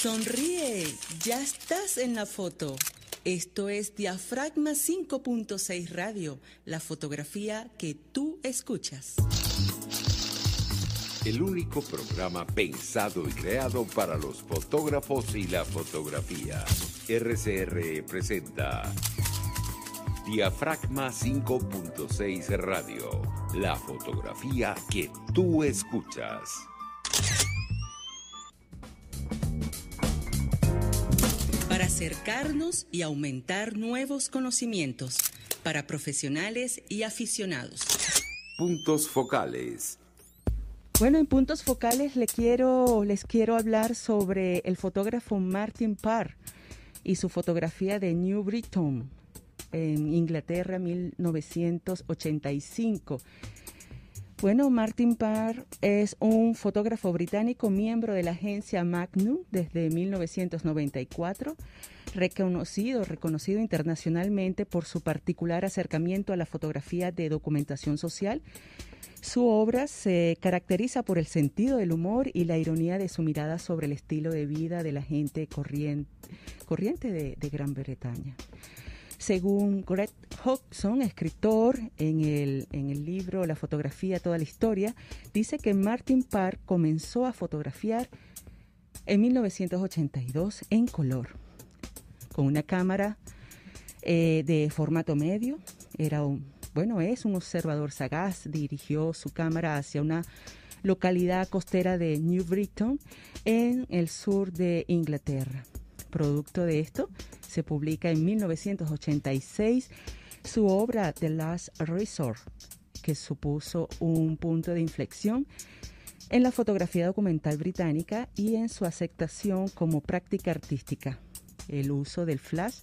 Sonríe, ya estás en la foto. Esto es Diafragma 5.6 Radio, la fotografía que tú escuchas. El único programa pensado y creado para los fotógrafos y la fotografía. RCR presenta Diafragma 5.6 Radio, la fotografía que tú escuchas. Para acercarnos y aumentar nuevos conocimientos para profesionales y aficionados. Puntos focales. Bueno, en puntos focales les quiero, les quiero hablar sobre el fotógrafo Martin Parr y su fotografía de New Britain en Inglaterra 1985. Bueno, Martin Parr es un fotógrafo británico, miembro de la agencia Magnum desde 1994, reconocido, reconocido internacionalmente por su particular acercamiento a la fotografía de documentación social. Su obra se caracteriza por el sentido del humor y la ironía de su mirada sobre el estilo de vida de la gente corriente, de Gran Bretaña. Según Greg Hodgson, escritor en el, en el libro La fotografía, toda la historia, dice que Martin Parr comenzó a fotografiar en 1982 en color, con una cámara eh, de formato medio. Era un, bueno, es un observador sagaz, dirigió su cámara hacia una localidad costera de New Britain en el sur de Inglaterra. Producto de esto, se publica en 1986 su obra The Last Resort, que supuso un punto de inflexión en la fotografía documental británica y en su aceptación como práctica artística. El uso del flash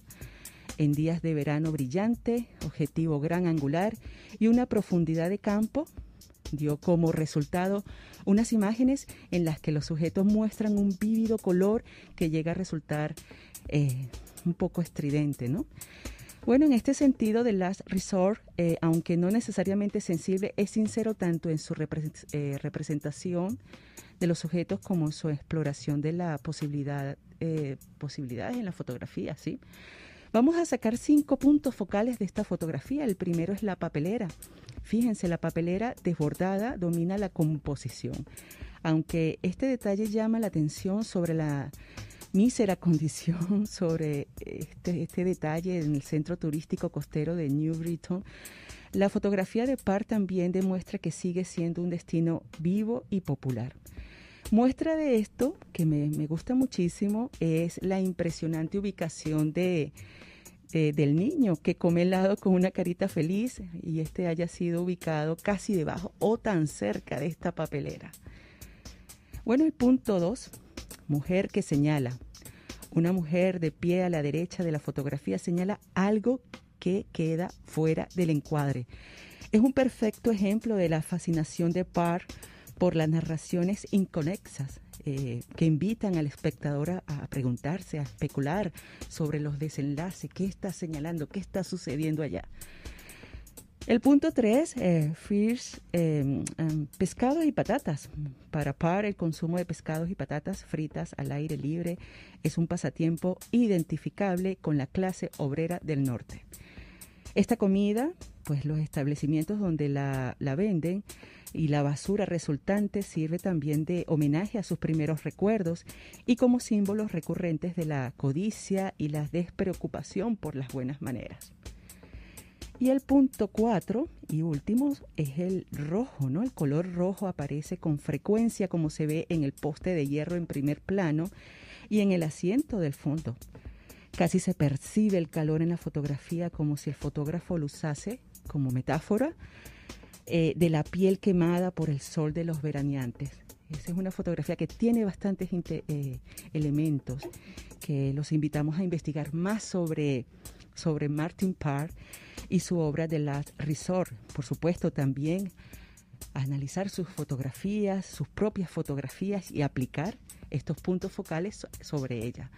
en días de verano brillante, objetivo gran angular y una profundidad de campo dio como resultado unas imágenes en las que los sujetos muestran un vívido color que llega a resultar eh, un poco estridente, ¿no? Bueno, en este sentido, The Last Resort, eh, aunque no necesariamente sensible, es sincero tanto en su eh, representación de los sujetos como en su exploración de la posibilidad, posibilidades en la fotografía, ¿sí? Vamos a sacar cinco puntos focales de esta fotografía. El primero es la papelera. Fíjense, la papelera desbordada domina la composición. Aunque este detalle llama la atención sobre la mísera condición sobre este, este, detalle en el centro turístico costero de New Britain, la fotografía de Parr también demuestra que sigue siendo un destino vivo y popular. Muestra de esto, que me gusta muchísimo, es la impresionante ubicación de, de, del niño que come helado con una carita feliz y este haya sido ubicado casi debajo o tan cerca de esta papelera. Bueno, el punto 2, mujer que señala. Una mujer de pie a la derecha de la fotografía señala algo que queda fuera del encuadre. Es un perfecto ejemplo de la fascinación de Parr por las narraciones inconexas eh, que invitan al espectador a, preguntarse, a especular sobre los desenlaces, qué está señalando, qué está sucediendo allá. El punto 3, eh, fish, eh, um, pescado y patatas. Para Par, el consumo de pescados y patatas fritas al aire libre es un pasatiempo identificable con la clase obrera del norte. Esta comida, pues los establecimientos donde la, la venden y la basura resultante sirve también de homenaje a sus primeros recuerdos y como símbolos recurrentes de la codicia y la despreocupación por las buenas maneras. Y el punto cuatro y último es el rojo, ¿no? El color rojo aparece con frecuencia como se ve en el poste de hierro en primer plano y en el asiento del fondo. Casi se percibe el calor en la fotografía como si el fotógrafo lo usase como metáfora eh, de la piel quemada por el sol de los veraneantes. Esa es una fotografía que tiene bastantes eh, elementos que los invitamos a investigar más sobre, sobre Martin Parr y su obra The Last Resort. Por supuesto, también analizar sus fotografías, sus propias fotografías y aplicar estos puntos focales sobre ella.